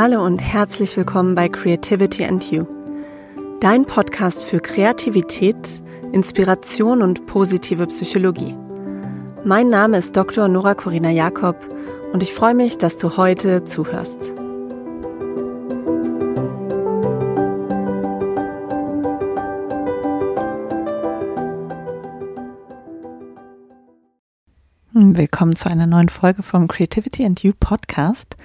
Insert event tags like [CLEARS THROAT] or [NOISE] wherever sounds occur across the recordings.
Hallo und herzlich willkommen bei Creativity and You, dein Podcast für Kreativität, Inspiration und positive Psychologie. Mein Name ist Dr. Nora Corina Jakob und ich freue mich, dass du heute zuhörst. Willkommen zu einer neuen Folge vom Creativity and You Podcast.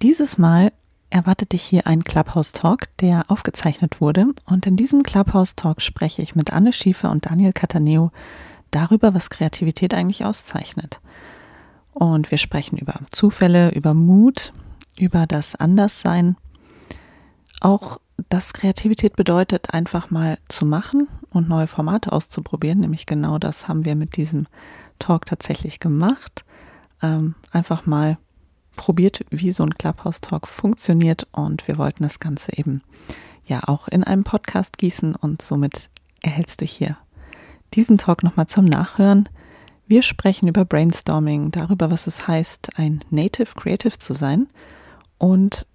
Dieses Mal erwartet dich hier ein Clubhouse Talk, der aufgezeichnet wurde. Und in diesem Clubhouse Talk spreche ich mit Anne Schiefer und Daniel Cataneo darüber, was Kreativität eigentlich auszeichnet. Und wir sprechen über Zufälle, über Mut, über das Anderssein. Auch, dass Kreativität bedeutet, einfach mal zu machen und neue Formate auszuprobieren. Nämlich genau das haben wir mit diesem Talk tatsächlich gemacht. Ähm, einfach mal probiert, wie so ein Clubhouse-Talk funktioniert und wir wollten das Ganze eben ja auch in einem Podcast gießen und somit erhältst du hier diesen Talk nochmal zum Nachhören. Wir sprechen über Brainstorming, darüber, was es heißt, ein Native Creative zu sein und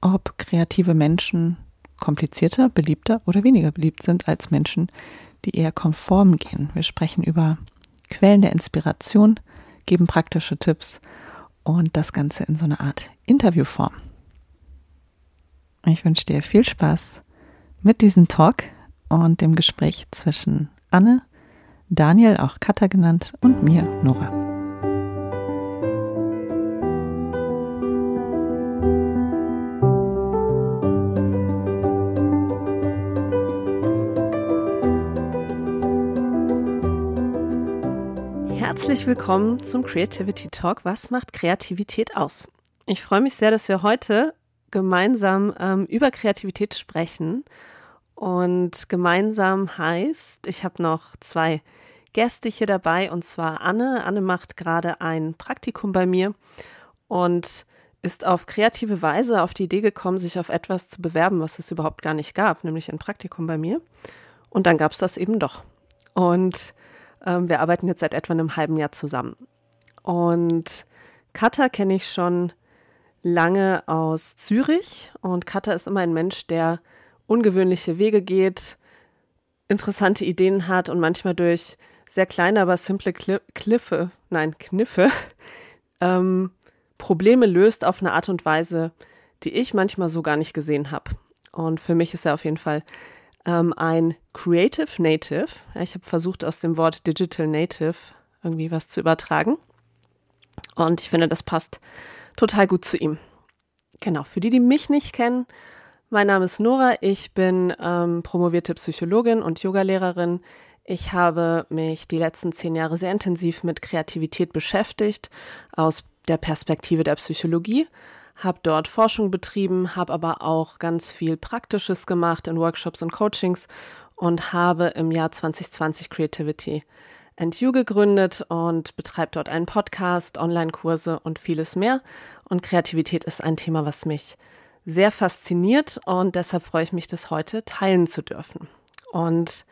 ob kreative Menschen komplizierter, beliebter oder weniger beliebt sind als Menschen, die eher konform gehen. Wir sprechen über Quellen der Inspiration, geben praktische Tipps und das Ganze in so einer Art Interviewform. Ich wünsche dir viel Spaß mit diesem Talk und dem Gespräch zwischen Anne, Daniel, auch Katha genannt, und mir, Nora. Herzlich willkommen zum Creativity Talk. Was macht Kreativität aus? Ich freue mich sehr, dass wir heute gemeinsam ähm, über Kreativität sprechen. Und gemeinsam heißt, ich habe noch zwei Gäste hier dabei, und zwar Anne. Anne macht gerade ein Praktikum bei mir und ist auf kreative Weise auf die Idee gekommen, sich auf etwas zu bewerben, was es überhaupt gar nicht gab, nämlich ein Praktikum bei mir. Und dann gab es das eben doch. Und wir arbeiten jetzt seit etwa einem halben Jahr zusammen. Und Katha kenne ich schon lange aus Zürich und Katha ist immer ein Mensch, der ungewöhnliche Wege geht, interessante Ideen hat und manchmal durch sehr kleine, aber simple Kliffe, nein, Kniffe, [LAUGHS] ähm, Probleme löst auf eine Art und Weise, die ich manchmal so gar nicht gesehen habe. Und für mich ist er auf jeden Fall ähm, ein Creative Native. Ich habe versucht, aus dem Wort Digital Native irgendwie was zu übertragen. Und ich finde, das passt total gut zu ihm. Genau, für die, die mich nicht kennen, mein Name ist Nora, ich bin ähm, promovierte Psychologin und Yogalehrerin. Ich habe mich die letzten zehn Jahre sehr intensiv mit Kreativität beschäftigt, aus der Perspektive der Psychologie habe dort Forschung betrieben, habe aber auch ganz viel Praktisches gemacht in Workshops und Coachings und habe im Jahr 2020 Creativity and You gegründet und betreibe dort einen Podcast, Online-Kurse und vieles mehr. Und Kreativität ist ein Thema, was mich sehr fasziniert und deshalb freue ich mich, das heute teilen zu dürfen. Und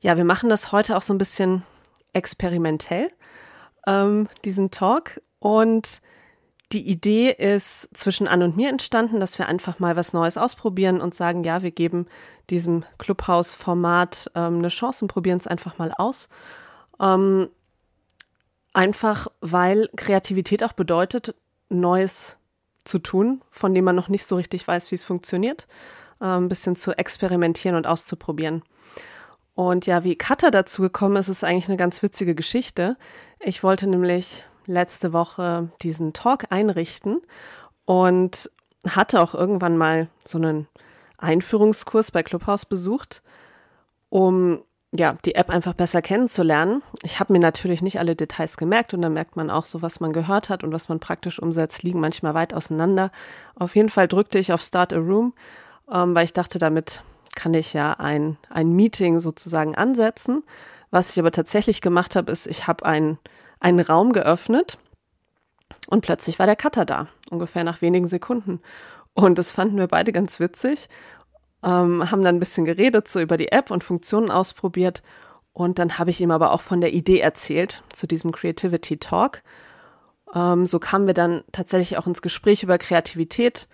ja, wir machen das heute auch so ein bisschen experimentell, ähm, diesen Talk. Und die Idee ist zwischen Anne und mir entstanden, dass wir einfach mal was Neues ausprobieren und sagen, ja, wir geben diesem Clubhouse-Format ähm, eine Chance und probieren es einfach mal aus. Ähm, einfach weil Kreativität auch bedeutet, Neues zu tun, von dem man noch nicht so richtig weiß, wie es funktioniert. Äh, ein bisschen zu experimentieren und auszuprobieren. Und ja, wie Katha dazu gekommen ist, ist eigentlich eine ganz witzige Geschichte. Ich wollte nämlich letzte Woche diesen Talk einrichten und hatte auch irgendwann mal so einen Einführungskurs bei Clubhouse besucht, um ja, die App einfach besser kennenzulernen. Ich habe mir natürlich nicht alle Details gemerkt und da merkt man auch so, was man gehört hat und was man praktisch umsetzt, liegen manchmal weit auseinander. Auf jeden Fall drückte ich auf Start a Room, ähm, weil ich dachte, damit kann ich ja ein, ein Meeting sozusagen ansetzen. Was ich aber tatsächlich gemacht habe, ist, ich habe ein einen Raum geöffnet und plötzlich war der Cutter da, ungefähr nach wenigen Sekunden. Und das fanden wir beide ganz witzig, ähm, haben dann ein bisschen geredet, so über die App und Funktionen ausprobiert. Und dann habe ich ihm aber auch von der Idee erzählt, zu diesem Creativity Talk. Ähm, so kamen wir dann tatsächlich auch ins Gespräch über Kreativität,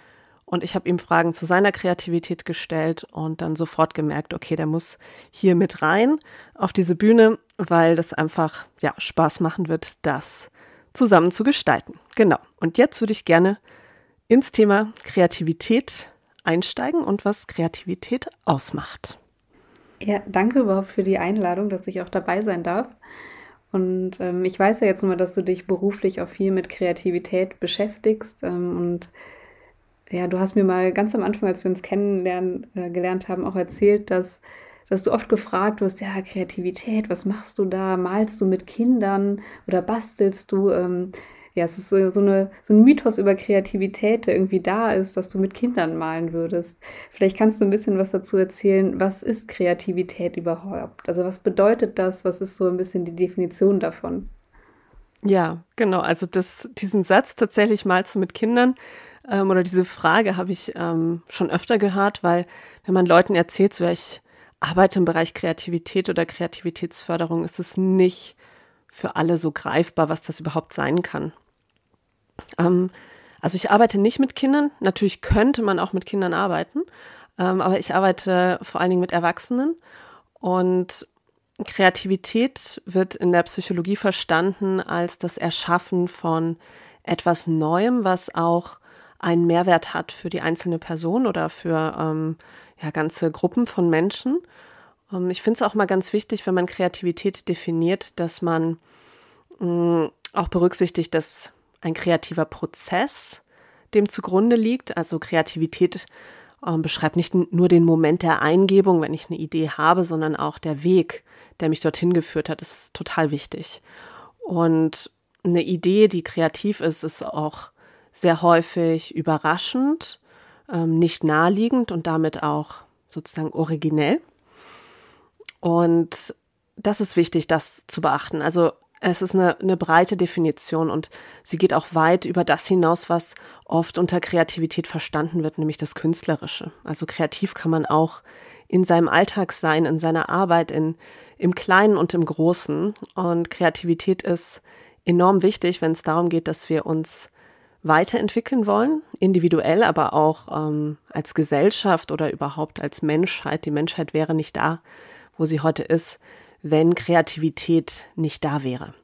Und ich habe ihm Fragen zu seiner Kreativität gestellt und dann sofort gemerkt, okay, der muss hier mit rein auf diese Bühne, weil das einfach ja Spaß machen wird, das zusammen zu gestalten. Genau. Und jetzt würde ich gerne ins Thema Kreativität einsteigen und was Kreativität ausmacht. Ja, danke überhaupt für die Einladung, dass ich auch dabei sein darf. Und ähm, ich weiß ja jetzt nur, dass du dich beruflich auch viel mit Kreativität beschäftigst. Ähm, und ja, du hast mir mal ganz am Anfang, als wir uns kennenlernen äh, gelernt haben, auch erzählt, dass, dass du oft gefragt wirst, ja, Kreativität, was machst du da? Malst du mit Kindern oder bastelst du? Ähm, ja, es ist so, so, eine, so ein Mythos über Kreativität, der irgendwie da ist, dass du mit Kindern malen würdest. Vielleicht kannst du ein bisschen was dazu erzählen. Was ist Kreativität überhaupt? Also was bedeutet das? Was ist so ein bisschen die Definition davon? Ja, genau. Also das, diesen Satz tatsächlich malst du mit Kindern ähm, oder diese Frage habe ich ähm, schon öfter gehört, weil wenn man Leuten erzählt, so ja, ich arbeite im Bereich Kreativität oder Kreativitätsförderung, ist es nicht für alle so greifbar, was das überhaupt sein kann. Ähm, also ich arbeite nicht mit Kindern. Natürlich könnte man auch mit Kindern arbeiten, ähm, aber ich arbeite vor allen Dingen mit Erwachsenen. Und Kreativität wird in der Psychologie verstanden als das Erschaffen von etwas Neuem, was auch einen Mehrwert hat für die einzelne Person oder für ähm, ja, ganze Gruppen von Menschen. Ähm, ich finde es auch mal ganz wichtig, wenn man Kreativität definiert, dass man mh, mm, auch berücksichtigt, dass ein kreativer Prozess dem zugrunde liegt. Also Kreativität äh, beschreibt nicht nur den Moment der Eingebung, wenn ich eine Idee habe, sondern auch der Weg, der mich dorthin geführt hat, ist total wichtig. Und eine Idee, die kreativ ist, ist auch sehr häufig überraschend, ähm, nicht naheliegend und damit auch sozusagen originell. Und das ist wichtig, das zu beachten. Also es ist eine, eine breite Definition und sie geht auch weit über das hinaus, was oft unter Kreativität verstanden wird, nämlich das Künstlerische. Also kreativ kann man auch in seinem Alltag sein, in seiner Arbeit, in, im Kleinen und im Großen. Und Kreativität ist enorm wichtig, wenn es darum geht, dass wir uns weiterentwickeln wollen, individuell, aber auch ähm, als Gesellschaft oder überhaupt als Menschheit. Die Menschheit wäre nicht da, wo sie heute ist, wenn Kreativität nicht da wäre.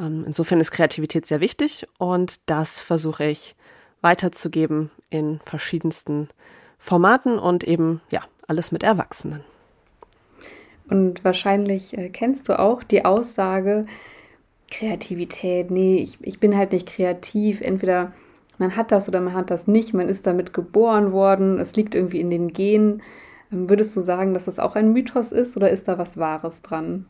Ähm, insofern ist Kreativität sehr wichtig und das versuche ich weiterzugeben in verschiedensten Formaten und eben ja, alles mit Erwachsenen. Und wahrscheinlich äh, kennst du auch die Aussage, Kreativität, nee, ich, ich bin halt nicht kreativ. Entweder man hat das oder man hat das nicht, man ist damit geboren worden, es liegt irgendwie in den Genen. Ähm, würdest du sagen, dass das auch ein Mythos ist oder ist da was Wahres dran?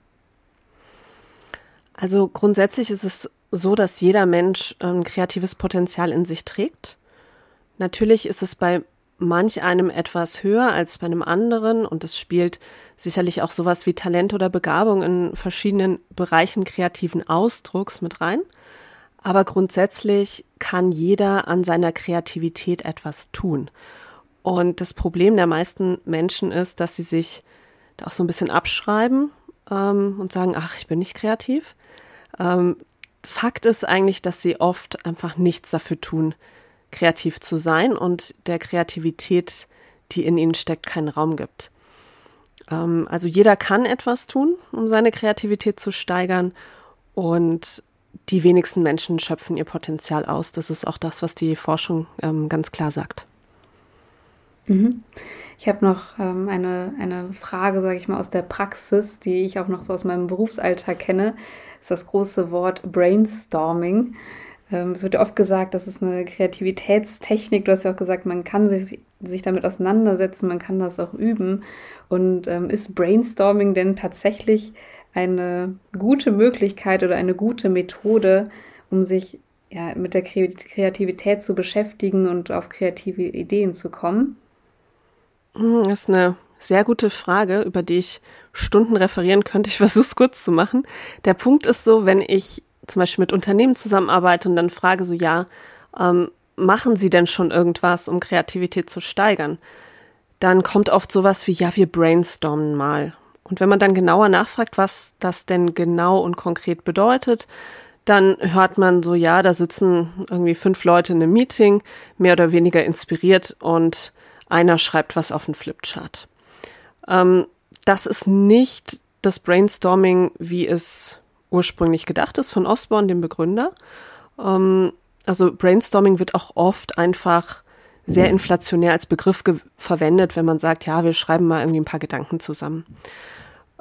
Also grundsätzlich ist es so, dass jeder Mensch ein ähm, kreatives Potenzial in sich trägt. Natürlich ist es bei manch einem etwas höher als bei einem anderen und es spielt sicherlich auch sowas wie Talent oder Begabung in verschiedenen Bereichen kreativen Ausdrucks mit rein. Aber grundsätzlich kann jeder an seiner Kreativität etwas tun. Und das Problem der meisten Menschen ist, dass sie sich da auch so ein bisschen abschreiben ähm, und sagen, ach, ich bin nicht kreativ. Ähm, Fakt ist eigentlich, dass sie oft einfach nichts dafür tun, kreativ zu sein und der Kreativität, die in ihnen steckt, keinen Raum gibt. Ähm, also jeder kann etwas tun, um seine Kreativität zu steigern und die wenigsten Menschen schöpfen ihr Potenzial aus. Das ist auch das, was die Forschung ähm, ganz klar sagt. Mhm. Ich habe noch ähm, eine, eine Frage, sage ich mal, aus der Praxis, die ich auch noch so aus meinem Berufsalltag kenne. Das ist das große Wort Brainstorming. Ähm, es wird ja oft gesagt, das ist eine Kreativitätstechnik. Du hast ja auch gesagt, man kann sich, sich damit auseinandersetzen, man kann das auch üben. Und ähm, ist Brainstorming denn tatsächlich eine gute Möglichkeit oder eine gute Methode, um sich ja, mit der Kreativität zu beschäftigen und auf kreative Ideen zu kommen? Hm, das ist eine sehr gute Frage, über die ich Stunden referieren könnte. Ich versuche es kurz zu machen. Der Punkt ist so, wenn ich zum Beispiel mit Unternehmen zusammenarbeite und dann frage so, ja, ähm, machen Sie denn schon irgendwas, um Kreativität zu steigern? Dann kommt oft sowas wie, ja, wir brainstormen mal. Und wenn man dann genauer nachfragt, was das denn genau und konkret bedeutet, dann hört man so, ja, da sitzen irgendwie fünf Leute in einem Meeting, mehr oder weniger inspiriert und einer schreibt was auf den Flipchart. Ähm, das ist nicht das Brainstorming, wie es ursprünglich gedacht ist von Osborne, dem Begründer. Ähm, also Brainstorming wird auch oft einfach sehr inflationär als Begriff verwendet, wenn man sagt, ja, wir schreiben mal irgendwie ein paar Gedanken zusammen.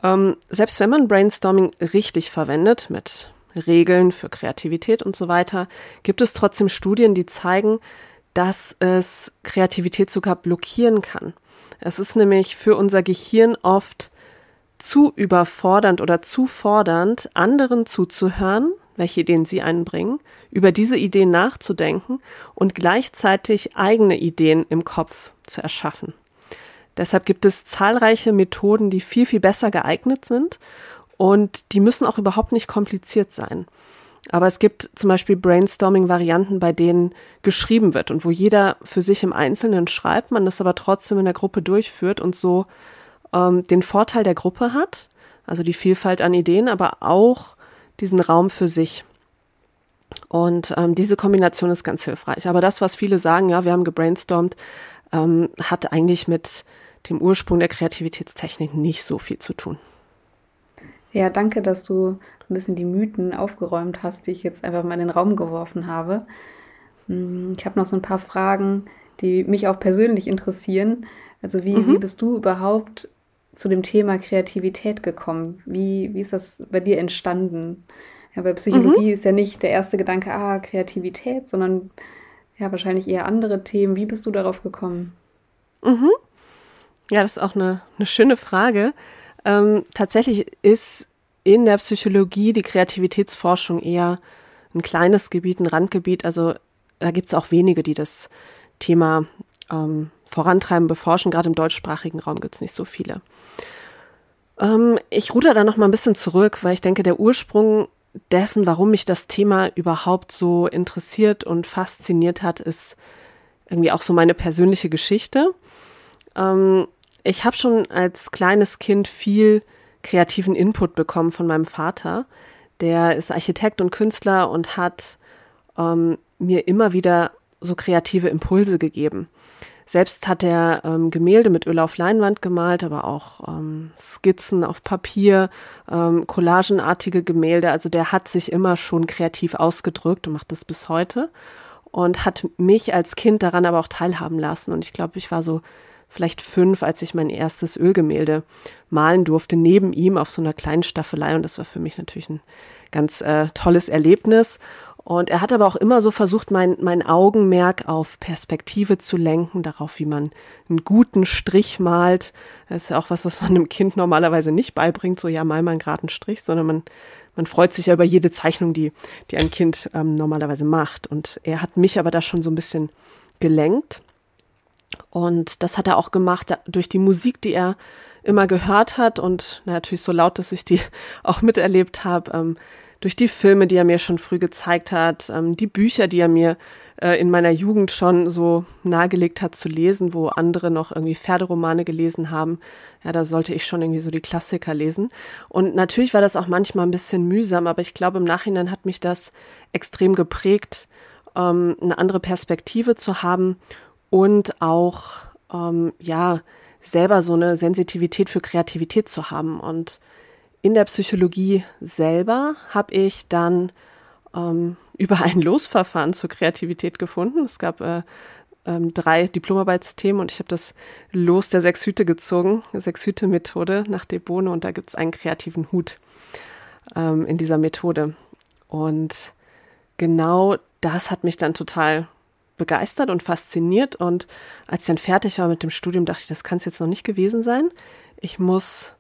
Ähm, selbst wenn man Brainstorming richtig verwendet, mit Regeln für Kreativität und so weiter, gibt es trotzdem Studien, die zeigen, dass es Kreativität sogar blockieren kann. Es ist nämlich für unser Gehirn oft zu überfordernd oder zu fordernd, anderen zuzuhören, welche Ideen sie einbringen, über diese Ideen nachzudenken und gleichzeitig eigene Ideen im Kopf zu erschaffen. Deshalb gibt es zahlreiche Methoden, die viel, viel besser geeignet sind und die müssen auch überhaupt nicht kompliziert sein. Aber es gibt zum Beispiel Brainstorming-Varianten, bei denen geschrieben wird und wo jeder für sich im Einzelnen schreibt, man das aber trotzdem in der Gruppe durchführt und so ähm, den Vorteil der Gruppe hat, also die Vielfalt an Ideen, aber auch diesen Raum für sich. Und ähm, diese Kombination ist ganz hilfreich. Aber das, was viele sagen, ja, wir haben gebrainstormt, ähm, hat eigentlich mit dem Ursprung der Kreativitätstechnik nicht so viel zu tun. Ja, danke, dass du ein bisschen die Mythen aufgeräumt hast, die ich jetzt einfach mal in den Raum geworfen habe. Hm, ich habe noch so ein paar Fragen, die mich auch persönlich interessieren. Also wie, mhm. wie bist du überhaupt zu dem Thema Kreativität gekommen? Wie, wie ist das bei dir entstanden? Ja, bei Psychologie mhm. ist ja nicht der erste Gedanke, ah, Kreativität, sondern ja, wahrscheinlich eher andere Themen. Wie bist du darauf gekommen? Mhm. Ja, das ist auch eine, eine schöne Frage. Ähm, tatsächlich ist in der Psychologie die Kreativitätsforschung eher ein kleines Gebiet, ein Randgebiet. Also da gibt es auch wenige, die das Thema ähm, vorantreiben, beforschen. Gerade im deutschsprachigen Raum gibt es nicht so viele. Ähm, ich ruder da noch mal ein bisschen zurück, weil ich denke, der Ursprung dessen, warum mich das Thema überhaupt so interessiert und fasziniert hat, ist irgendwie auch so meine persönliche Geschichte. Ähm, ich habe schon als kleines Kind viel kreativen Input bekommen von meinem Vater. Der ist Architekt und Künstler und hat ähm, mir immer wieder so kreative Impulse gegeben. Selbst hat er ähm, Gemälde mit Öl auf Leinwand gemalt, aber auch ähm, Skizzen auf Papier, ähm, collagenartige Gemälde. Also der hat sich immer schon kreativ ausgedrückt und macht das bis heute und hat mich als Kind daran aber auch teilhaben lassen. Und ich glaube, ich war so vielleicht fünf, als ich mein erstes Ölgemälde malen durfte, neben ihm auf so einer kleinen Staffelei. Und das war für mich natürlich ein ganz äh, tolles Erlebnis. Und er hat aber auch immer so versucht, mein, mein Augenmerk auf Perspektive zu lenken, darauf, wie man einen guten Strich malt. Das ist ja auch was, was man einem Kind normalerweise nicht beibringt, so ja, mal mal einen geraden Strich, sondern man, man freut sich ja über jede Zeichnung, die, die ein Kind ähm, normalerweise macht. Und er hat mich aber da schon so ein bisschen gelenkt. Und das hat er auch gemacht durch die Musik, die er immer gehört hat und na, natürlich so laut, dass ich die [LAUGHS] auch miterlebt habe, ähm, durch die Filme, die er mir schon früh gezeigt hat, ähm, die Bücher, die er mir äh, in meiner Jugend schon so nahegelegt hat zu lesen, wo andere noch irgendwie Pferderomane gelesen haben. Ja, da sollte ich schon irgendwie so die Klassiker lesen. Und natürlich war das auch manchmal ein bisschen mühsam, aber ich glaube, im Nachhinein hat mich das extrem geprägt, ähm, eine andere Perspektive zu haben und auch, ähm, ja, selber so eine Sensitivität für Kreativität zu haben. Und in der Psychologie selber habe ich dann ähm, [LAUGHS] über ein Losverfahren zur Kreativität gefunden. Es gab äh, ähm, drei Diplomarbeitsthemen und ich habe das Los der Sechshüte gezogen, Sechshüte-Methode nach De Bohne und da gibt es einen kreativen Hut ähm, in dieser Methode. Und genau das hat mich dann total begeistert und fasziniert. Und als ich dann fertig war mit dem Studium, dachte ich, das kann es jetzt noch nicht gewesen sein. Ich muss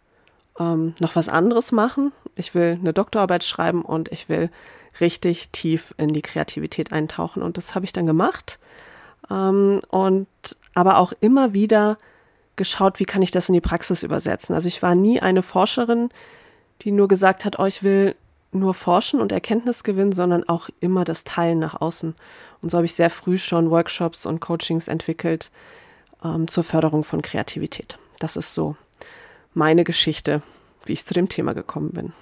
ähm, noch was anderes machen. Ich will eine Doktorarbeit schreiben und ich will richtig tief in die Kreativität eintauchen. Und das habe ich dann gemacht. Ähm, und aber auch immer wieder geschaut, wie kann ich das in die Praxis übersetzen. Also ich war nie eine Forscherin, die nur gesagt hat, oh, ich will nur forschen und Erkenntnis gewinnen, sondern auch immer das Teilen nach außen. Und so habe ich sehr früh schon Workshops und Coachings entwickelt ähm, zur Förderung von Kreativität. Das ist so meine Geschichte, wie ich zu dem Thema gekommen bin.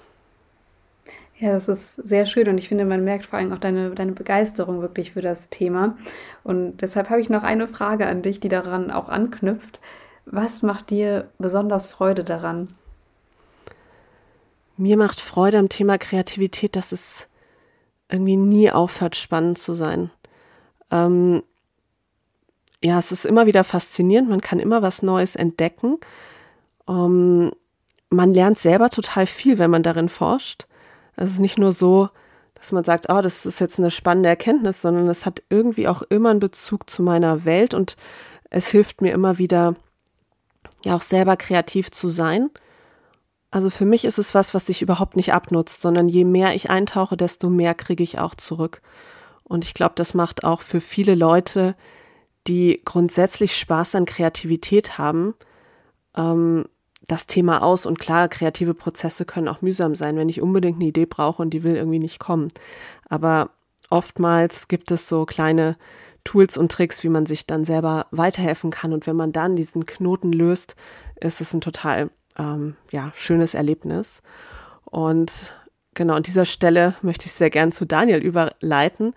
Ja, das ist sehr schön und ich finde, man merkt vor allem auch deine, deine Begeisterung wirklich für das Thema. Und deshalb habe ich noch eine Frage an dich, die daran auch anknüpft. Was macht dir besonders Freude daran? Mir macht Freude am Thema Kreativität, dass es irgendwie nie aufhört, spannend zu sein. Ähm, ja, es ist immer wieder faszinierend, man kann immer was Neues entdecken. Ähm, man lernt selber total viel, wenn man darin forscht. Es ist nicht nur so, dass man sagt, oh, das ist jetzt eine spannende Erkenntnis, sondern es hat irgendwie auch immer einen Bezug zu meiner Welt und es hilft mir immer wieder, ja auch selber kreativ zu sein. Also für mich ist es was, was sich überhaupt nicht abnutzt, sondern je mehr ich eintauche, desto mehr kriege ich auch zurück. Und ich glaube, das macht auch für viele Leute, die grundsätzlich Spaß an Kreativität haben, ähm, das Thema aus. Und klar, kreative Prozesse können auch mühsam sein, wenn ich unbedingt eine Idee brauche und die will irgendwie nicht kommen. Aber oftmals gibt es so kleine Tools und Tricks, wie man sich dann selber weiterhelfen kann. Und wenn man dann diesen Knoten löst, ist es ein total ähm, ja, schönes Erlebnis. Und genau an dieser Stelle möchte ich sehr gern zu Daniel überleiten,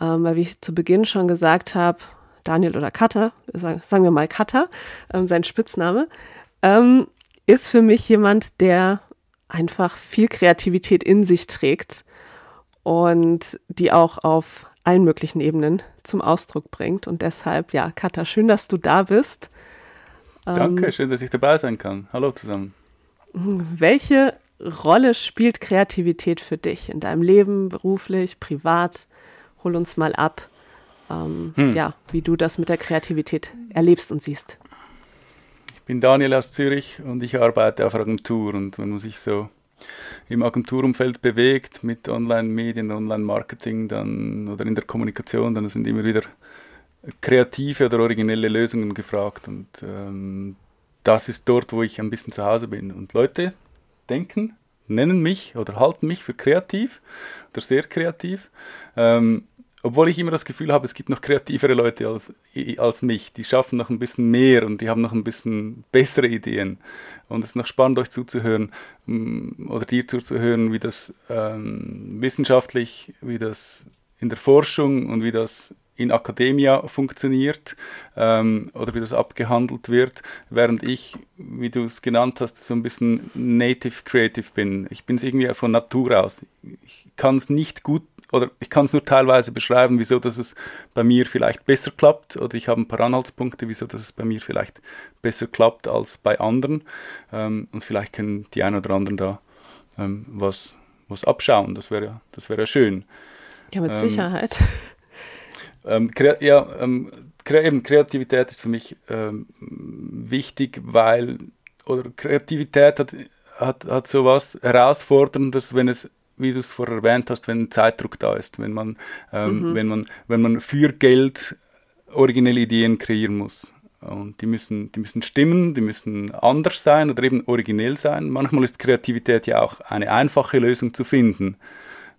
ähm, weil wie ich zu Beginn schon gesagt habe, Daniel oder Cutter, sagen wir mal Cutter, ähm, sein Spitzname, ähm, ist für mich jemand, der einfach viel Kreativität in sich trägt und die auch auf allen möglichen Ebenen zum Ausdruck bringt. Und deshalb, ja, Katha, schön, dass du da bist. Danke, ähm, schön, dass ich dabei sein kann. Hallo zusammen. Welche Rolle spielt Kreativität für dich in deinem Leben, beruflich, privat? Hol uns mal ab, ähm, hm. ja, wie du das mit der Kreativität erlebst und siehst bin Daniel aus Zürich und ich arbeite auf Agentur. Und wenn man sich so im Agenturumfeld bewegt mit Online-Medien, Online-Marketing oder in der Kommunikation, dann sind immer wieder kreative oder originelle Lösungen gefragt. Und ähm, das ist dort, wo ich ein bisschen zu Hause bin. Und Leute denken, nennen mich oder halten mich für kreativ oder sehr kreativ. Ähm, obwohl ich immer das Gefühl habe, es gibt noch kreativere Leute als, als mich. Die schaffen noch ein bisschen mehr und die haben noch ein bisschen bessere Ideen. Und es ist noch spannend, euch zuzuhören mm, oder dir zuzuhören, wie das ähm, wissenschaftlich, wie das in der Forschung und wie das in Akademia funktioniert ähm, oder wie das abgehandelt wird, während ich, wie du es genannt hast, so ein bisschen native creative bin. Ich bin es irgendwie von Natur aus. Ich kann es nicht gut oder ich kann es nur teilweise beschreiben, wieso dass es bei mir vielleicht besser klappt oder ich habe ein paar Anhaltspunkte, wieso dass es bei mir vielleicht besser klappt als bei anderen ähm, und vielleicht können die einen oder anderen da ähm, was, was abschauen, das wäre das wäre schön. Ja, mit ähm, Sicherheit. [LAUGHS] Ähm, ja, ähm, eben, Kreativität ist für mich ähm, wichtig, weil oder Kreativität hat, hat, hat so was Herausforderndes, wenn es wie du es vorher erwähnt hast, wenn Zeitdruck da ist, wenn man, ähm, mhm. wenn man, wenn man für Geld originelle Ideen kreieren muss. Und die müssen, die müssen stimmen, die müssen anders sein oder eben originell sein. Manchmal ist Kreativität ja auch eine einfache Lösung zu finden,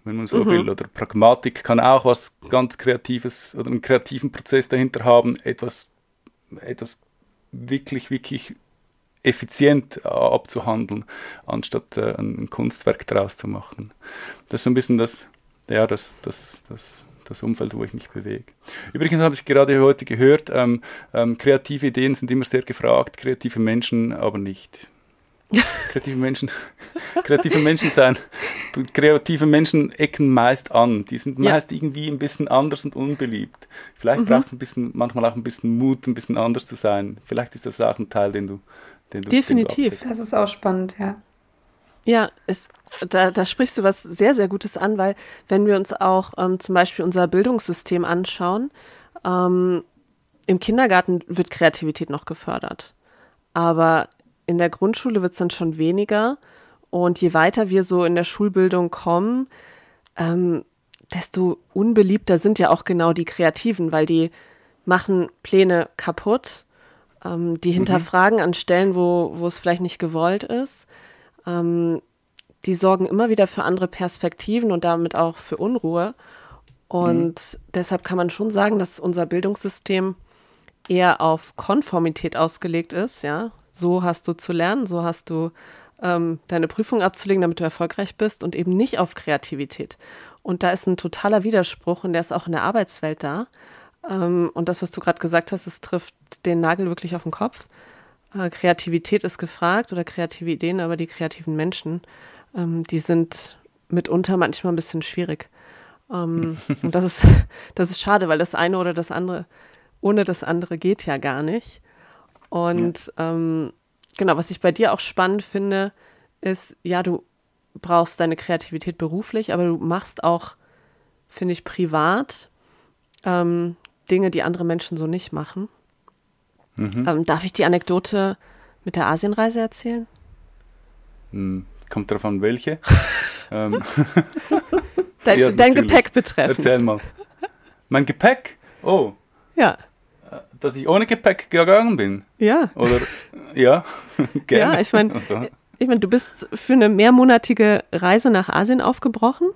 wenn man so mhm. will. Oder Pragmatik kann auch was ganz Kreatives oder einen kreativen Prozess dahinter haben, etwas, etwas wirklich, wirklich effizient äh, abzuhandeln, anstatt äh, ein Kunstwerk daraus zu machen. Das ist so ein bisschen das, ja, das, das, das, das Umfeld, wo ich mich bewege. Übrigens habe ich gerade heute gehört, ähm, ähm, kreative Ideen sind immer sehr gefragt, kreative Menschen aber nicht. [LAUGHS] Kreative Menschen, kreative Menschen sein, kreative Menschen ecken meist an. Die sind meist ja. irgendwie ein bisschen anders und unbeliebt. Vielleicht mhm. braucht es ein bisschen, manchmal auch ein bisschen Mut, ein bisschen anders zu sein. Vielleicht ist das auch ein Teil, den du den du, Definitiv. Den du das ist auch spannend, ja. Ja, es, da, da sprichst du was sehr, sehr Gutes an, weil wenn wir uns auch ähm, zum Beispiel unser Bildungssystem anschauen, ähm, im Kindergarten wird Kreativität noch gefördert. Aber in der Grundschule wird es dann schon weniger. Und je weiter wir so in der Schulbildung kommen, ähm, desto unbeliebter sind ja auch genau die Kreativen, weil die machen Pläne kaputt ähm, die mhm. hinterfragen mhm. an Stellen, wo, wo es vielleicht nicht gewollt ist. Ähm, die sorgen immer wieder für andere Perspektiven und damit auch für Unruhe. Und mhm. deshalb kann man schon sagen, dass unser Bildungssystem eher auf Konformität ausgelegt ist, ja. So hast du zu lernen, so hast du ähm, deine Prüfung abzulegen, damit du erfolgreich bist und eben nicht auf Kreativität. Und da ist ein totaler Widerspruch und der ist auch in der Arbeitswelt da. Ähm, und das, was du gerade gesagt hast, es trifft den Nagel wirklich auf den Kopf. Äh, Kreativität ist gefragt oder kreative Ideen, aber die kreativen Menschen, ähm, die sind mitunter manchmal ein bisschen schwierig. Ähm, [LAUGHS] und das ist, das ist schade, weil das eine oder das andere, ohne das andere geht ja gar nicht. Und ja. ähm, genau, was ich bei dir auch spannend finde, ist, ja, du brauchst deine Kreativität beruflich, aber du machst auch, finde ich, privat ähm, Dinge, die andere Menschen so nicht machen. Mhm. Ähm, darf ich die Anekdote mit der Asienreise erzählen? Hm, kommt darauf an, welche. [LAUGHS] ähm. Dein, ja, dein Gepäck betreffend. Erzähl mal. Mein Gepäck? Oh. Ja. Dass ich ohne Gepäck gegangen bin? Ja. Oder, ja, [LAUGHS] [LAUGHS] gerne. Ja, ich meine, ich mein, du bist für eine mehrmonatige Reise nach Asien aufgebrochen.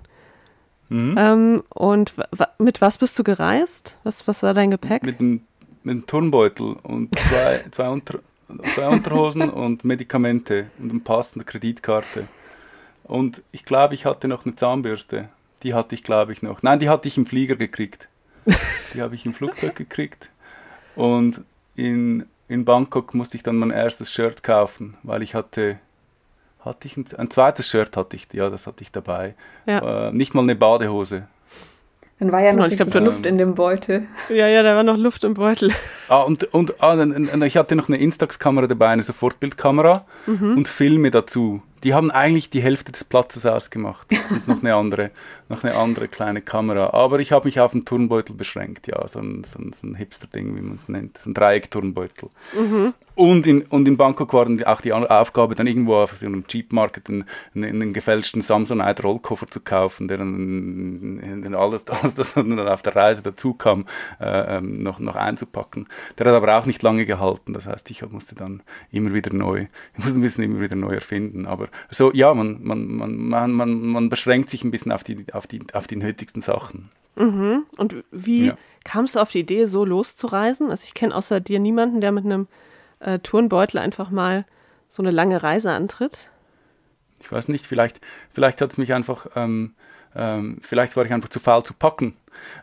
Mhm. Ähm, und mit was bist du gereist? Was, was war dein Gepäck? Mit einem, mit einem Turnbeutel und zwei, [LAUGHS] zwei, Unter, zwei Unterhosen und Medikamente und ein Pass und eine Kreditkarte. Und ich glaube, ich hatte noch eine Zahnbürste. Die hatte ich, glaube ich, noch. Nein, die hatte ich im Flieger gekriegt. [LAUGHS] Die habe ich im Flugzeug gekriegt. Und in, in Bangkok musste ich dann mein erstes Shirt kaufen, weil ich hatte, hatte ich ein, ein zweites Shirt hatte ich, ja, das hatte ich dabei. Ja. Äh, nicht mal eine Badehose. Dann war ja noch genau, glaub, Luft in dem Beutel. Ja, ja, da war noch Luft im Beutel. Ah, und, und ah, ich hatte noch eine Instax-Kamera dabei, eine Sofortbildkamera mhm. und Filme dazu die haben eigentlich die Hälfte des Platzes ausgemacht und noch eine andere, noch eine andere kleine Kamera. Aber ich habe mich auf einen Turnbeutel beschränkt, ja, so ein, so ein, so ein Hipster-Ding, wie man es nennt, so ein Dreieck-Turnbeutel. Mhm. Und in, und in Bangkok war dann auch die Aufgabe, dann irgendwo auf so einem Cheap Market einen, einen gefälschten Samsonite Rollkoffer zu kaufen, der dann, alles, alles, das dann auf der Reise dazu kam, äh, ähm, noch, noch einzupacken. Der hat aber auch nicht lange gehalten. Das heißt, ich musste dann immer wieder neu, ich musste ein bisschen immer wieder neu erfinden. Aber so, ja, man, man, man, man, man beschränkt sich ein bisschen auf die, auf die, auf die nötigsten Sachen. Mhm. Und wie ja. kamst du auf die Idee, so loszureisen? Also ich kenne außer dir niemanden, der mit einem äh, Turnbeutel einfach mal so eine lange Reise antritt? Ich weiß nicht, vielleicht, vielleicht hat es mich einfach, ähm, ähm, vielleicht war ich einfach zu faul zu packen.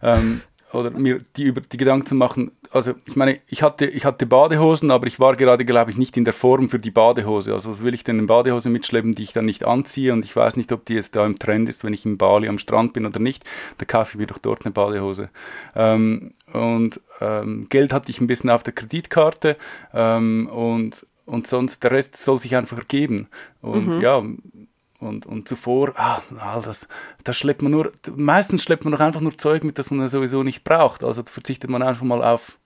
Ähm, oder mir die über die Gedanken zu machen. Also ich meine, ich hatte, ich hatte Badehosen, aber ich war gerade, glaube ich, nicht in der Form für die Badehose. Also was will ich denn in Badehose mitschleppen, die ich dann nicht anziehe und ich weiß nicht, ob die jetzt da im Trend ist, wenn ich in Bali am Strand bin oder nicht. Da kaufe ich mir doch dort eine Badehose. Ähm, und ähm, Geld hatte ich ein bisschen auf der Kreditkarte ähm, und und sonst der Rest soll sich einfach ergeben. Und mhm. ja, und, und zuvor, ah, all das, das schleppt man nur, meistens schleppt man doch einfach nur Zeug mit, das man sowieso nicht braucht. Also verzichtet man einfach mal auf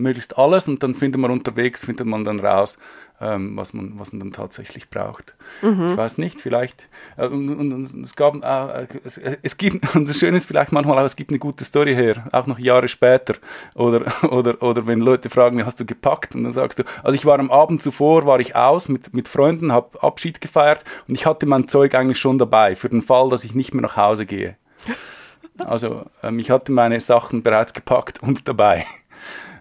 möglichst alles und dann findet man unterwegs, findet man dann raus, ähm, was, man, was man dann tatsächlich braucht. Mhm. Ich weiß nicht, vielleicht, äh, und, und, und, es gab, äh, es, es, gibt, [LAUGHS] und das Schöne ist vielleicht manchmal auch, es gibt eine gute Story her, auch noch Jahre später, oder, [LAUGHS] oder, oder wenn Leute fragen, hast du gepackt? Und dann sagst du, also ich war am Abend zuvor, war ich aus mit, mit Freunden, habe Abschied gefeiert und ich hatte mein Zeug eigentlich schon dabei, für den Fall, dass ich nicht mehr nach Hause gehe. [LAUGHS] Also ähm, ich hatte meine Sachen bereits gepackt und dabei.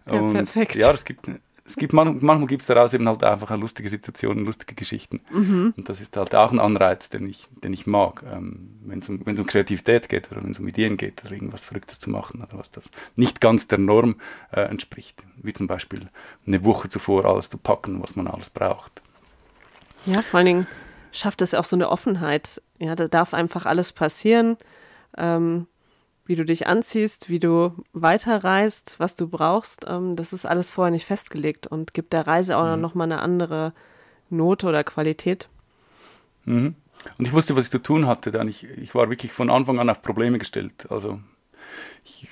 Und, ja, perfekt. Ja, es gibt, es gibt manchmal, manchmal gibt es daraus eben halt einfach lustige Situationen, lustige Geschichten. Mhm. Und das ist halt auch ein Anreiz, den ich, den ich mag, ähm, wenn es um, um Kreativität geht oder wenn es um Ideen geht oder irgendwas Verrücktes zu machen oder was das nicht ganz der Norm äh, entspricht. Wie zum Beispiel eine Woche zuvor alles zu packen, was man alles braucht. Ja, vor allen Dingen schafft es auch so eine Offenheit. Ja, da darf einfach alles passieren. Ähm, wie du dich anziehst, wie du weiterreist, was du brauchst, ähm, das ist alles vorher nicht festgelegt und gibt der Reise auch mhm. nochmal eine andere Note oder Qualität. Mhm. Und ich wusste, was ich zu tun hatte, denn ich, ich war wirklich von Anfang an auf Probleme gestellt. Also ich,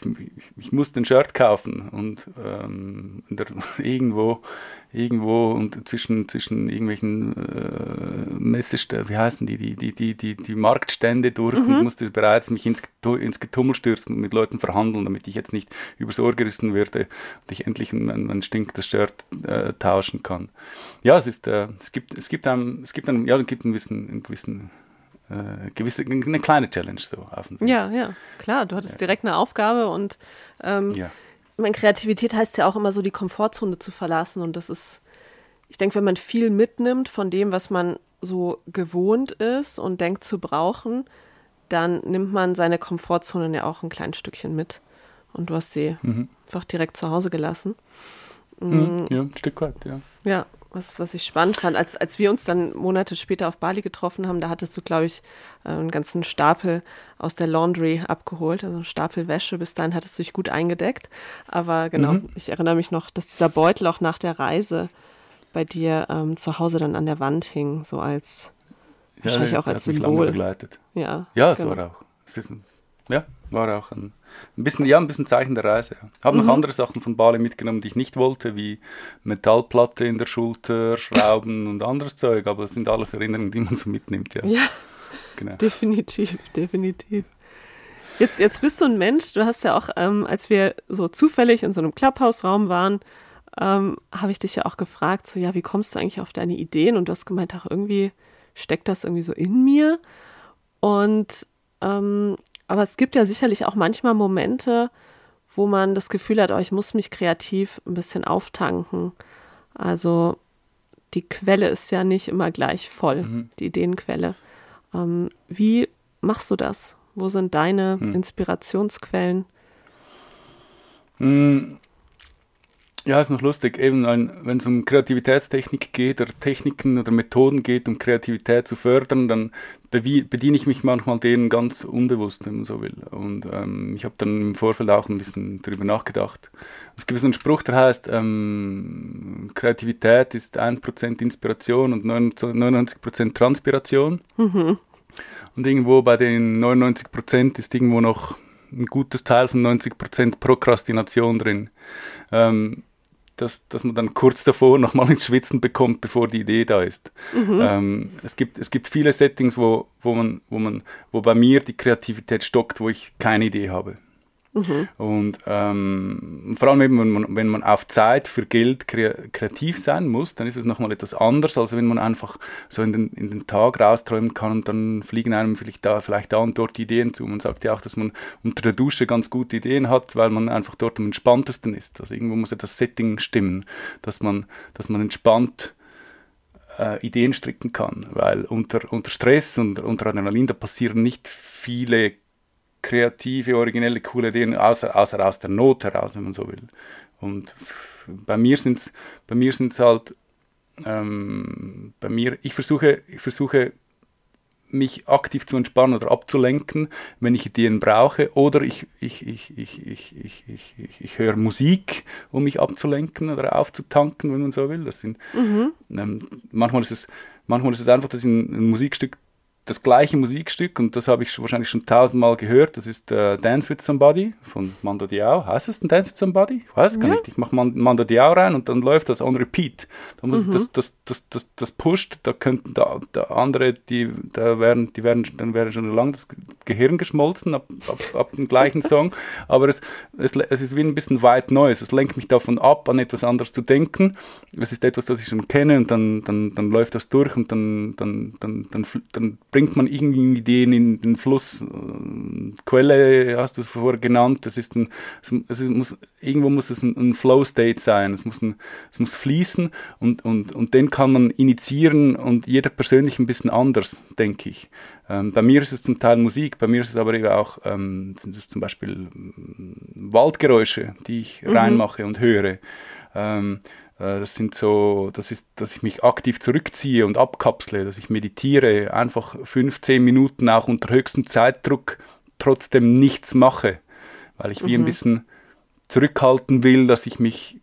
ich, musste ein Shirt kaufen und ähm, der, [LAUGHS] irgendwo irgendwo und zwischen, zwischen irgendwelchen äh, Messeständen, wie heißen die, die, die, die, die, die Marktstände durch mhm. und musste bereits mich ins, ins Getummel stürzen und mit Leuten verhandeln, damit ich jetzt nicht übers Ohr gerissen werde und ich endlich ein, ein stinktes Shirt äh, tauschen kann. Ja, es ist, äh, es gibt, es gibt einem, es gibt einem, ja, es gibt einen gewissen, einen gewissen äh, gewisse, eine kleine Challenge so auf dem Ja, ja, klar. Du hattest ja. direkt eine Aufgabe und ähm, ja meine, Kreativität heißt ja auch immer so, die Komfortzone zu verlassen. Und das ist, ich denke, wenn man viel mitnimmt von dem, was man so gewohnt ist und denkt zu brauchen, dann nimmt man seine Komfortzone ja auch ein kleines Stückchen mit. Und du hast sie mhm. einfach direkt zu Hause gelassen. Mhm. Ja, ein Stück weit, ja. Ja, was, was ich spannend fand, als, als wir uns dann Monate später auf Bali getroffen haben, da hattest du, glaube ich, äh, einen ganzen Stapel aus der Laundry abgeholt, also einen Stapel Wäsche. Bis dahin hattest du dich gut eingedeckt. Aber genau, mhm. ich erinnere mich noch, dass dieser Beutel auch nach der Reise bei dir ähm, zu Hause dann an der Wand hing, so als ja, wahrscheinlich auch als Symbol. Begleitet. Ja, ja es genau. war auch. Es ist ein, ja, war auch ein ein bisschen, ja, ein bisschen Zeichen der Reise. Ja. Habe mhm. noch andere Sachen von Bali mitgenommen, die ich nicht wollte, wie Metallplatte in der Schulter, Schrauben [LAUGHS] und anderes Zeug, aber das sind alles Erinnerungen, die man so mitnimmt, ja. Ja, genau. definitiv, definitiv. Jetzt, jetzt bist du ein Mensch, du hast ja auch, ähm, als wir so zufällig in so einem Clubhouse-Raum waren, ähm, habe ich dich ja auch gefragt, so, ja, wie kommst du eigentlich auf deine Ideen? Und du hast gemeint, ach, irgendwie steckt das irgendwie so in mir. Und ähm, aber es gibt ja sicherlich auch manchmal Momente, wo man das Gefühl hat, oh, ich muss mich kreativ ein bisschen auftanken. Also die Quelle ist ja nicht immer gleich voll, mhm. die Ideenquelle. Ähm, wie machst du das? Wo sind deine mhm. Inspirationsquellen? Mhm. Ja, ist noch lustig. Eben, wenn es um Kreativitätstechnik geht oder Techniken oder Methoden geht, um Kreativität zu fördern, dann bediene ich mich manchmal denen ganz unbewusst, wenn man so will. Und ähm, ich habe dann im Vorfeld auch ein bisschen darüber nachgedacht. Es gibt so einen Spruch, der heißt, ähm, Kreativität ist 1% Inspiration und 99% Transpiration. Mhm. Und irgendwo bei den 99% ist irgendwo noch ein gutes Teil von 90% Prokrastination drin. Ähm, dass, dass man dann kurz davor nochmal ins Schwitzen bekommt, bevor die Idee da ist. Mhm. Ähm, es, gibt, es gibt viele Settings, wo, wo, man, wo, man, wo bei mir die Kreativität stockt, wo ich keine Idee habe. Mhm. Und ähm, vor allem wenn man, wenn man auf Zeit für Geld kreativ sein muss, dann ist es nochmal etwas anderes, als wenn man einfach so in den, in den Tag rausträumen kann und dann fliegen einem vielleicht da, vielleicht da und dort Ideen zu. Man sagt ja auch, dass man unter der Dusche ganz gute Ideen hat, weil man einfach dort am entspanntesten ist. Also irgendwo muss ja das Setting stimmen, dass man, dass man entspannt äh, Ideen stricken kann, weil unter, unter Stress und unter Adrenalin, da passieren nicht viele kreative, originelle, coole Ideen, außer, außer aus der Not heraus, wenn man so will. Und bei mir sind es bei mir sind's halt, ähm, bei mir, ich versuche, ich versuche mich aktiv zu entspannen oder abzulenken, wenn ich Ideen brauche. Oder ich, ich, ich, ich, ich, ich, ich, ich, ich höre Musik, um mich abzulenken oder aufzutanken, wenn man so will. Das sind, mhm. ähm, manchmal, ist es, manchmal ist es einfach, dass ich ein, ein Musikstück das gleiche Musikstück und das habe ich wahrscheinlich schon tausendmal gehört. Das ist äh, Dance with Somebody von Mando Diao. Heißt es denn Dance with Somebody? Ich weiß es gar ja. nicht. Ich mache Mando Diao rein und dann läuft das on repeat. Da muss mhm. das, das, das, das, das pusht. Da könnten da, da andere, die da werden, die werden, dann wäre schon lange das Gehirn geschmolzen ab, ab, ab dem gleichen [LAUGHS] Song. Aber es, es, es ist wie ein bisschen weit Neues. Es lenkt mich davon ab, an etwas anderes zu denken. Es ist etwas, das ich schon kenne und dann, dann, dann läuft das durch und dann, dann, dann, dann, dann, dann bringt man irgendwie Ideen in den Fluss. Quelle hast du es vorher genannt. Das ist ein, es muss, irgendwo muss es ein, ein Flow-State sein. Es muss, ein, es muss fließen und, und, und den kann man initiieren und jeder persönlich ein bisschen anders, denke ich. Ähm, bei mir ist es zum Teil Musik, bei mir ist es aber eben auch ähm, sind es zum Beispiel mm, Waldgeräusche, die ich mhm. reinmache und höre. Ähm, äh, das sind so, das ist, dass ich mich aktiv zurückziehe und abkapsle, dass ich meditiere, einfach 15 Minuten auch unter höchstem Zeitdruck trotzdem nichts mache, weil ich wie ein mhm. bisschen zurückhalten will, dass ich mich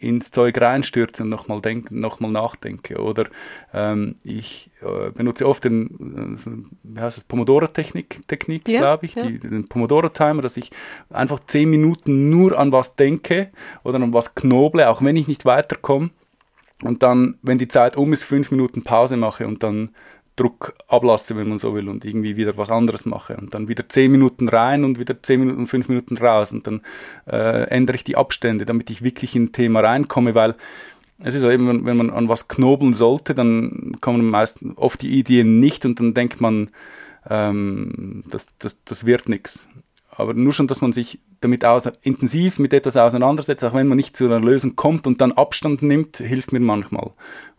ins Zeug reinstürze und nochmal noch nachdenke. Oder ähm, ich äh, benutze oft den, äh, wie heißt das, Pomodoro-Technik, Technik, ja, glaube ich, ja. die, den Pomodoro-Timer, dass ich einfach zehn Minuten nur an was denke oder an was knoble, auch wenn ich nicht weiterkomme. Und dann, wenn die Zeit um ist, fünf Minuten Pause mache und dann Druck ablasse, wenn man so will, und irgendwie wieder was anderes mache. Und dann wieder zehn Minuten rein und wieder zehn Minuten, fünf Minuten raus. Und dann äh, ändere ich die Abstände, damit ich wirklich in ein Thema reinkomme, weil es ist so eben, wenn man an was knobeln sollte, dann kommen meist oft die Ideen nicht und dann denkt man, ähm, das, das, das wird nichts. aber nur schon, dass man sich damit aus, intensiv mit etwas auseinandersetzt, auch wenn man nicht zu einer Lösung kommt und dann Abstand nimmt, hilft mir manchmal.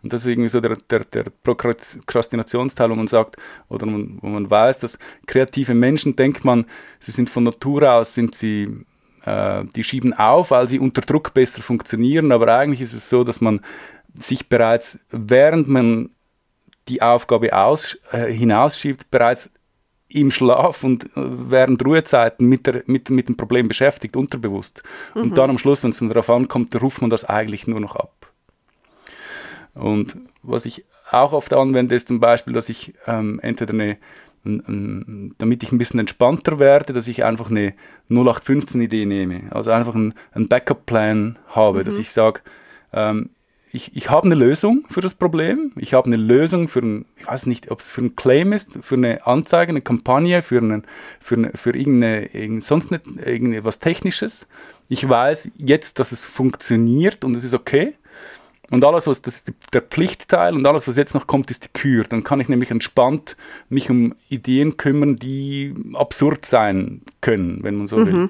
Und das ist so der, der, der Prokrastinationsteil, wo man sagt, oder man, wo man weiß, dass kreative Menschen, denkt man, sie sind von Natur aus, sind sie, äh, die schieben auf, weil sie unter Druck besser funktionieren, aber eigentlich ist es so, dass man sich bereits, während man die Aufgabe aus, äh, hinausschiebt, bereits im Schlaf und äh, während Ruhezeiten mit, der, mit, mit dem Problem beschäftigt, unterbewusst. Mhm. Und dann am Schluss, wenn es dann darauf ankommt, ruft man das eigentlich nur noch ab. Und was ich auch oft anwende, ist zum Beispiel, dass ich ähm, entweder eine, ein, ein, damit ich ein bisschen entspannter werde, dass ich einfach eine 0815-Idee nehme. Also einfach ein, ein Backup-Plan habe, mhm. dass ich sage, ähm, ich, ich habe eine Lösung für das Problem. Ich habe eine Lösung für ein, ich weiß nicht, ob es für ein Claim ist, für eine Anzeige, eine Kampagne, für, einen, für, eine, für irgendeine, irgend, sonst nicht, irgendetwas Technisches. Ich weiß jetzt, dass es funktioniert und es ist okay. Und alles, was das ist der Pflichtteil und alles, was jetzt noch kommt, ist die Kür. Dann kann ich nämlich entspannt mich um Ideen kümmern, die absurd sein können, wenn man so mhm. will.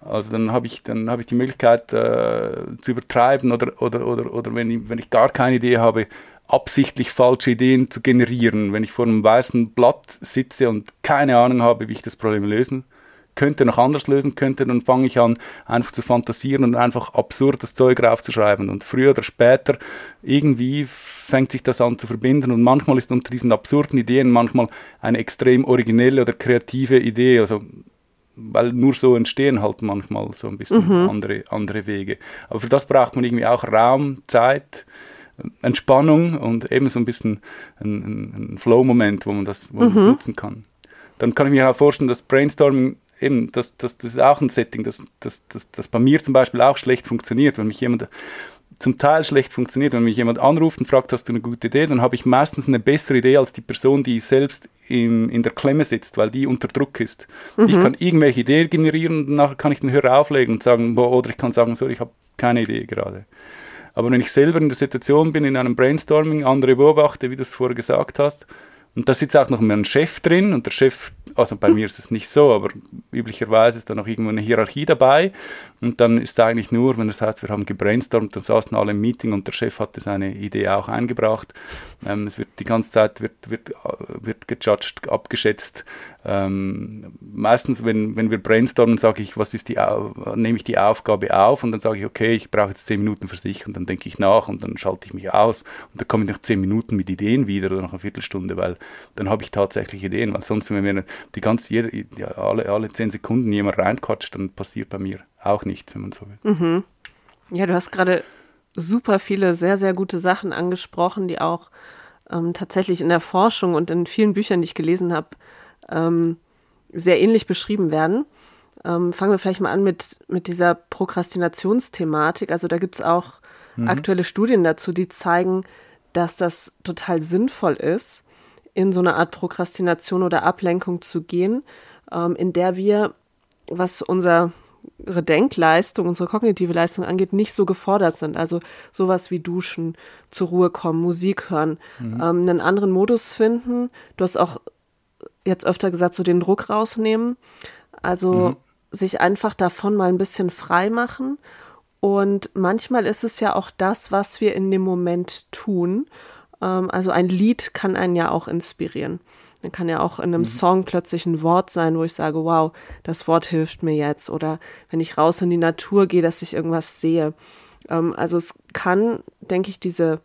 Also dann habe ich, dann hab ich die Möglichkeit äh, zu übertreiben oder, oder, oder, oder wenn, ich, wenn ich gar keine Idee habe, absichtlich falsche Ideen zu generieren. Wenn ich vor einem weißen Blatt sitze und keine Ahnung habe, wie ich das Problem lösen könnte, noch anders lösen könnte, dann fange ich an, einfach zu fantasieren und einfach absurdes Zeug raufzuschreiben. Und früher oder später irgendwie fängt sich das an zu verbinden und manchmal ist unter diesen absurden Ideen manchmal eine extrem originelle oder kreative Idee. Also weil nur so entstehen halt manchmal so ein bisschen mhm. andere, andere Wege. Aber für das braucht man irgendwie auch Raum, Zeit, Entspannung und eben so ein bisschen ein, ein Flow-Moment, wo man das, wo mhm. das nutzen kann. Dann kann ich mir auch vorstellen, dass Brainstorming eben, das, das, das ist auch ein Setting, das, das, das, das bei mir zum Beispiel auch schlecht funktioniert, wenn mich jemand zum Teil schlecht funktioniert. Wenn mich jemand anruft und fragt, hast du eine gute Idee, dann habe ich meistens eine bessere Idee als die Person, die selbst in, in der Klemme sitzt, weil die unter Druck ist. Mhm. Ich kann irgendwelche Ideen generieren und nachher kann ich den Hörer auflegen und sagen, boah, oder ich kann sagen, sorry, ich habe keine Idee gerade. Aber wenn ich selber in der Situation bin, in einem Brainstorming, andere beobachte, wie du es vorher gesagt hast, und da sitzt auch noch mehr ein Chef drin und der Chef also bei mir ist es nicht so, aber üblicherweise ist da noch irgendwo eine Hierarchie dabei und dann ist da eigentlich nur, wenn das heißt, wir haben gebrainstormt, dann saßen alle im Meeting und der Chef hatte seine Idee auch eingebracht. Ähm, es wird die ganze Zeit wird, wird, wird gejudged, abgeschätzt. Ähm, meistens, wenn, wenn wir brainstormen, sage ich, was ist die, nehme ich die Aufgabe auf und dann sage ich, okay, ich brauche jetzt zehn Minuten für sich und dann denke ich nach und dann schalte ich mich aus und dann komme ich nach zehn Minuten mit Ideen wieder oder nach einer Viertelstunde, weil dann habe ich tatsächlich Ideen, weil sonst, wenn wir die ganze, jede, ja, alle, alle zehn Sekunden jemand reinquatscht, dann passiert bei mir auch nichts, wenn man so will. Mhm. Ja, du hast gerade super viele sehr, sehr gute Sachen angesprochen, die auch ähm, tatsächlich in der Forschung und in vielen Büchern, die ich gelesen habe, ähm, sehr ähnlich beschrieben werden. Ähm, fangen wir vielleicht mal an mit, mit dieser Prokrastinationsthematik. Also da gibt es auch mhm. aktuelle Studien dazu, die zeigen, dass das total sinnvoll ist, in so eine Art Prokrastination oder Ablenkung zu gehen, ähm, in der wir, was unsere Denkleistung, unsere kognitive Leistung angeht, nicht so gefordert sind. Also sowas wie Duschen, zur Ruhe kommen, Musik hören, mhm. ähm, einen anderen Modus finden. Du hast auch jetzt öfter gesagt, so den Druck rausnehmen. Also mhm. sich einfach davon mal ein bisschen frei machen. Und manchmal ist es ja auch das, was wir in dem Moment tun. Ähm, also ein Lied kann einen ja auch inspirieren. Dann kann ja auch in einem mhm. Song plötzlich ein Wort sein, wo ich sage, wow, das Wort hilft mir jetzt. Oder wenn ich raus in die Natur gehe, dass ich irgendwas sehe. Ähm, also es kann, denke ich, diese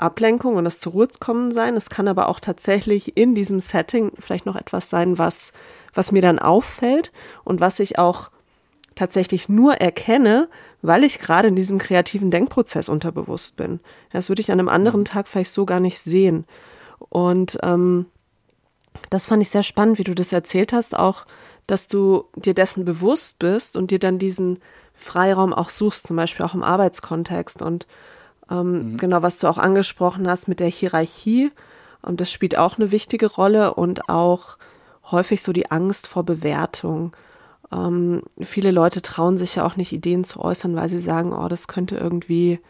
Ablenkung und das zur Ruhe kommen sein. Es kann aber auch tatsächlich in diesem Setting vielleicht noch etwas sein, was, was mir dann auffällt und was ich auch tatsächlich nur erkenne, weil ich gerade in diesem kreativen Denkprozess unterbewusst bin. Das würde ich an einem anderen mhm. Tag vielleicht so gar nicht sehen. Und ähm, das fand ich sehr spannend, wie du das erzählt hast, auch, dass du dir dessen bewusst bist und dir dann diesen Freiraum auch suchst, zum Beispiel auch im Arbeitskontext. Und ähm, mhm. genau, was du auch angesprochen hast mit der Hierarchie, ähm, das spielt auch eine wichtige Rolle und auch häufig so die Angst vor Bewertung. Ähm, viele Leute trauen sich ja auch nicht, Ideen zu äußern, weil sie sagen, oh, das könnte irgendwie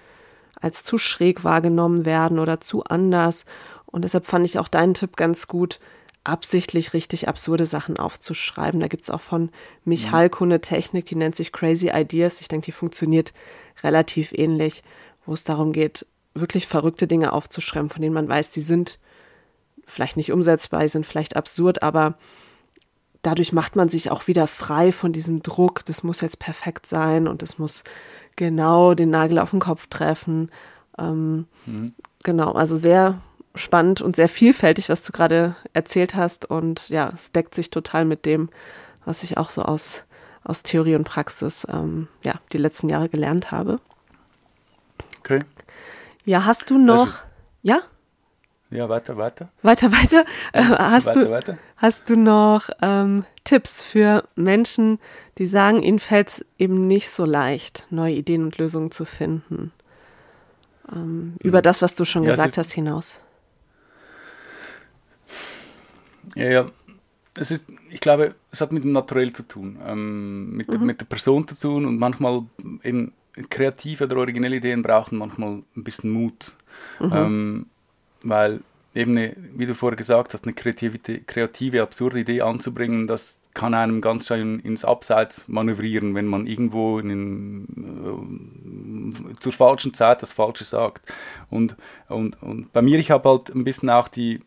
als zu schräg wahrgenommen werden oder zu anders. Und deshalb fand ich auch deinen Tipp ganz gut, absichtlich richtig absurde Sachen aufzuschreiben. Da gibt es auch von Michalko eine Technik, die nennt sich Crazy Ideas. Ich denke, die funktioniert relativ ähnlich, wo es darum geht, wirklich verrückte Dinge aufzuschreiben, von denen man weiß, die sind vielleicht nicht umsetzbar, die sind vielleicht absurd, aber dadurch macht man sich auch wieder frei von diesem Druck, das muss jetzt perfekt sein und es muss genau den Nagel auf den Kopf treffen. Ähm, mhm. Genau, also sehr spannend und sehr vielfältig, was du gerade erzählt hast. Und ja, es deckt sich total mit dem, was ich auch so aus, aus Theorie und Praxis ähm, ja, die letzten Jahre gelernt habe. Okay. Ja, hast du noch. Also, ja? Ja, weiter, weiter. Weiter, weiter. [LAUGHS] Äh, hast, weiter, du, weiter. hast du noch ähm, Tipps für Menschen, die sagen, ihnen fällt es eben nicht so leicht, neue Ideen und Lösungen zu finden? Ähm, über hm. das, was du schon ja, gesagt hast, hinaus. Ja, ja. Es ist, ich glaube, es hat mit dem Naturell zu tun, ähm, mit, mhm. mit der Person zu tun und manchmal eben kreative oder originelle Ideen brauchen manchmal ein bisschen Mut. Mhm. Ähm, weil eben, eine, wie du vorher gesagt hast, eine kreative, kreative, absurde Idee anzubringen, das kann einem ganz schön ins Abseits manövrieren, wenn man irgendwo in, äh, zur falschen Zeit das Falsche sagt. Und, und, und bei mir, ich habe halt ein bisschen auch die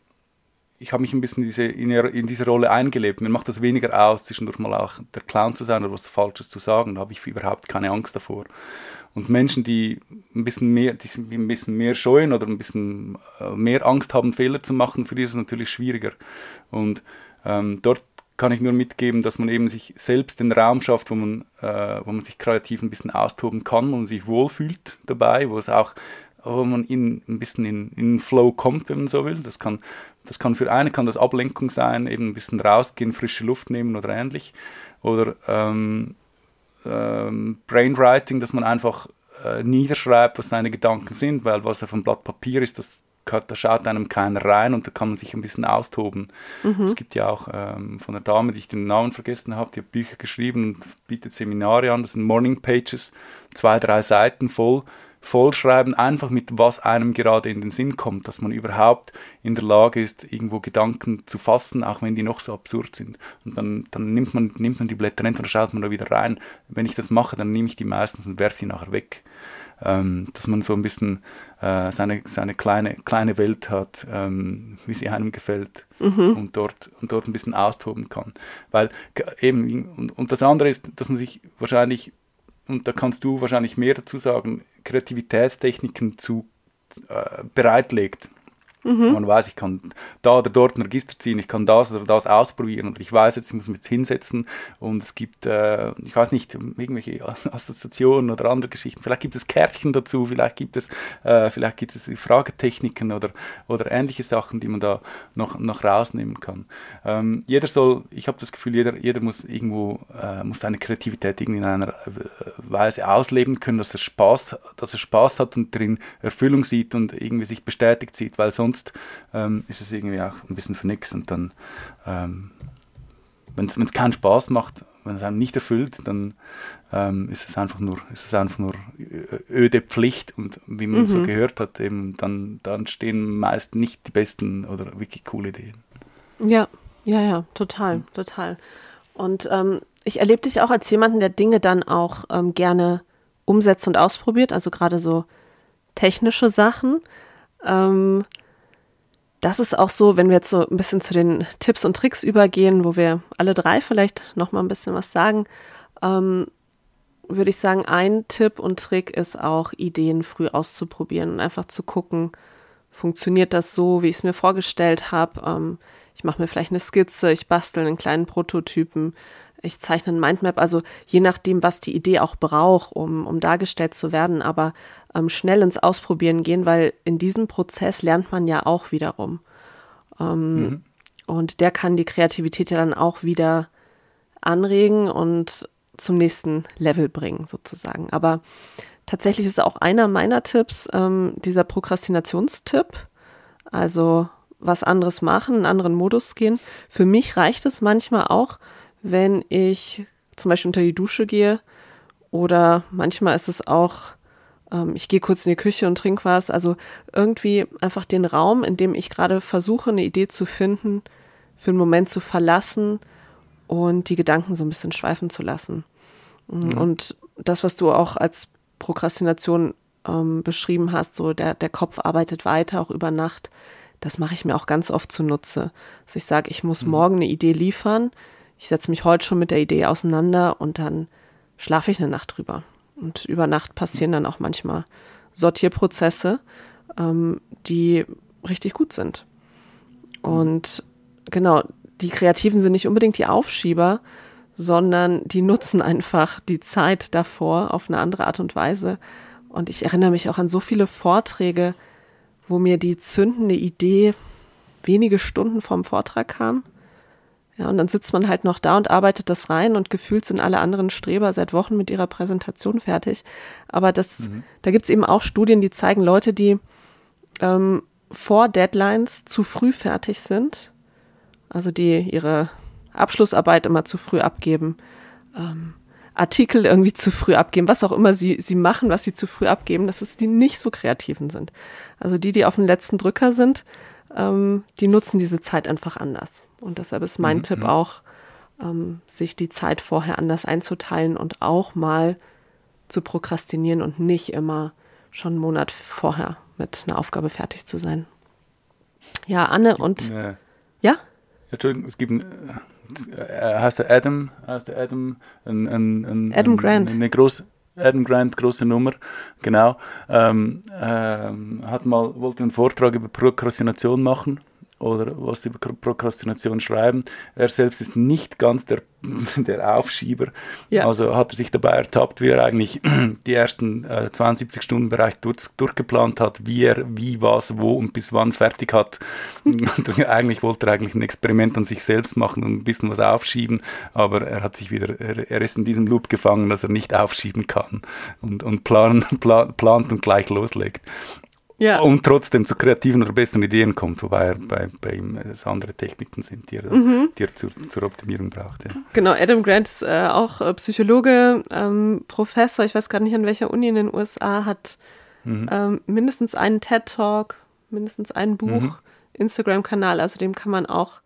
ich habe mich ein bisschen in diese, in, in diese Rolle eingelebt. Mir macht das weniger aus, zwischendurch mal auch der Clown zu sein oder was Falsches zu sagen. Da habe ich überhaupt keine Angst davor. Und Menschen, die ein bisschen mehr, die ein bisschen mehr scheuen oder ein bisschen äh, mehr Angst haben, Fehler zu machen, für die ist es natürlich schwieriger. Und ähm, dort kann ich nur mitgeben, dass man eben sich selbst den Raum schafft, wo man, äh, wo man sich kreativ ein bisschen austoben kann, wo man sich wohlfühlt dabei, wo es auch wo man in, ein bisschen in, in Flow kommt, wenn man so will. Das kann, das kann für eine kann das Ablenkung sein, eben ein bisschen rausgehen, frische Luft nehmen oder ähnlich. Oder ähm, ähm, Brainwriting, dass man einfach äh, niederschreibt, was seine Gedanken sind, weil was auf einem Blatt Papier ist, das da schaut einem keiner rein und da kann man sich ein bisschen austoben. Mhm. Es gibt ja auch ähm, von der Dame, die ich den Namen vergessen habe, die hat Bücher geschrieben und bietet Seminare an, das sind Morning Pages, zwei, drei Seiten voll vollschreiben, einfach mit was einem gerade in den Sinn kommt, dass man überhaupt in der Lage ist, irgendwo Gedanken zu fassen, auch wenn die noch so absurd sind. Und dann, dann nimmt, man, nimmt man die Blätter und schaut man da wieder rein. Wenn ich das mache, dann nehme ich die meistens und werfe die nachher weg. Ähm, dass man so ein bisschen äh, seine, seine kleine, kleine Welt hat, ähm, wie sie einem gefällt mhm. und, dort, und dort ein bisschen austoben kann. Weil eben, und, und das andere ist, dass man sich wahrscheinlich und da kannst du wahrscheinlich mehr dazu sagen, Kreativitätstechniken zu äh, bereitlegt. Mhm. Man weiß, ich kann da oder dort ein Register ziehen, ich kann das oder das ausprobieren und ich weiß jetzt, ich muss mich jetzt hinsetzen und es gibt, äh, ich weiß nicht, irgendwelche [LAUGHS] Assoziationen oder andere Geschichten. Vielleicht gibt es Kärtchen dazu, vielleicht gibt es, äh, vielleicht gibt es Fragetechniken oder, oder ähnliche Sachen, die man da noch, noch rausnehmen kann. Ähm, jeder soll, ich habe das Gefühl, jeder, jeder muss irgendwo, äh, muss seine Kreativität irgendwie in einer äh, Weise ausleben können, dass er Spaß, dass er Spaß hat und drin Erfüllung sieht und irgendwie sich bestätigt sieht, weil sonst sonst ähm, ist es irgendwie auch ein bisschen für nichts. Und dann, ähm, wenn es keinen Spaß macht, wenn es einem nicht erfüllt, dann ähm, ist es einfach nur, ist es einfach nur öde Pflicht und wie man mhm. so gehört hat, eben dann, dann stehen meist nicht die besten oder wirklich coole Ideen. Ja, ja, ja, total, mhm. total. Und ähm, ich erlebe dich auch als jemanden, der Dinge dann auch ähm, gerne umsetzt und ausprobiert, also gerade so technische Sachen. Ähm, das ist auch so, wenn wir jetzt so ein bisschen zu den Tipps und Tricks übergehen, wo wir alle drei vielleicht noch mal ein bisschen was sagen, ähm, würde ich sagen, ein Tipp und Trick ist auch, Ideen früh auszuprobieren und einfach zu gucken, funktioniert das so, wie ich es mir vorgestellt habe. Ähm, ich mache mir vielleicht eine Skizze, ich bastel einen kleinen Prototypen, ich zeichne ein Mindmap, also je nachdem, was die Idee auch braucht, um, um dargestellt zu werden, aber ähm, schnell ins Ausprobieren gehen, weil in diesem Prozess lernt man ja auch wiederum. Ähm, mhm. Und der kann die Kreativität ja dann auch wieder anregen und zum nächsten Level bringen, sozusagen. Aber tatsächlich ist auch einer meiner Tipps ähm, dieser Prokrastinationstipp. Also was anderes machen, einen anderen Modus gehen. Für mich reicht es manchmal auch, wenn ich zum Beispiel unter die Dusche gehe oder manchmal ist es auch, ähm, ich gehe kurz in die Küche und trinke was. Also irgendwie einfach den Raum, in dem ich gerade versuche, eine Idee zu finden, für einen Moment zu verlassen und die Gedanken so ein bisschen schweifen zu lassen. Mhm. Und das, was du auch als Prokrastination ähm, beschrieben hast, so der, der Kopf arbeitet weiter, auch über Nacht, das mache ich mir auch ganz oft zunutze. Dass ich sage, ich muss mhm. morgen eine Idee liefern, ich setze mich heute schon mit der Idee auseinander und dann schlafe ich eine Nacht drüber. Und über Nacht passieren dann auch manchmal Sortierprozesse, ähm, die richtig gut sind. Und genau, die Kreativen sind nicht unbedingt die Aufschieber, sondern die nutzen einfach die Zeit davor auf eine andere Art und Weise. Und ich erinnere mich auch an so viele Vorträge, wo mir die zündende Idee wenige Stunden vorm Vortrag kam. Ja, und dann sitzt man halt noch da und arbeitet das rein und gefühlt sind alle anderen Streber seit Wochen mit ihrer Präsentation fertig. Aber das, mhm. da gibt's eben auch Studien, die zeigen, Leute, die ähm, vor Deadlines zu früh fertig sind, also die ihre Abschlussarbeit immer zu früh abgeben, ähm, Artikel irgendwie zu früh abgeben, was auch immer sie, sie machen, was sie zu früh abgeben, dass es die nicht so kreativen sind. Also die, die auf dem letzten Drücker sind, ähm, die nutzen diese Zeit einfach anders. Und deshalb ist mein mhm. Tipp mhm. auch, ähm, sich die Zeit vorher anders einzuteilen und auch mal zu prokrastinieren und nicht immer schon einen Monat vorher mit einer Aufgabe fertig zu sein. Ja, Anne und. Eine, ja? Entschuldigung, es gibt äh, heißt der Adam, heißt der Adam, ein, ein, ein Adam Grant. Eine große, Adam Grant, große Nummer, genau, ähm, ähm, hat mal, wollte einen Vortrag über Prokrastination machen oder was über Prokrastination schreiben. Er selbst ist nicht ganz der, [LAUGHS] der Aufschieber. Ja. Also hat er sich dabei ertappt, wie er eigentlich [CLEARS THROAT] die ersten äh, 72 Stunden Bereich durch, durchgeplant hat, wie er wie, was, wo und bis wann fertig hat. [LAUGHS] eigentlich wollte er eigentlich ein Experiment an sich selbst machen und ein bisschen was aufschieben, aber er hat sich wieder, er, er ist in diesem Loop gefangen, dass er nicht aufschieben kann und, und planen, [LAUGHS] plan, plant und gleich loslegt ja. und trotzdem zu kreativen oder besseren Ideen kommt, wobei er bei, bei ihm es andere Techniken sind, die er, mhm. die er zur, zur Optimierung braucht. Ja. Genau, Adam Grant ist äh, auch äh, Psychologe, ähm, Professor, ich weiß gar nicht an welcher Uni in den USA, hat mhm. ähm, mindestens einen TED-Talk, mindestens ein Buch, mhm. Instagram-Kanal, also dem kann man auch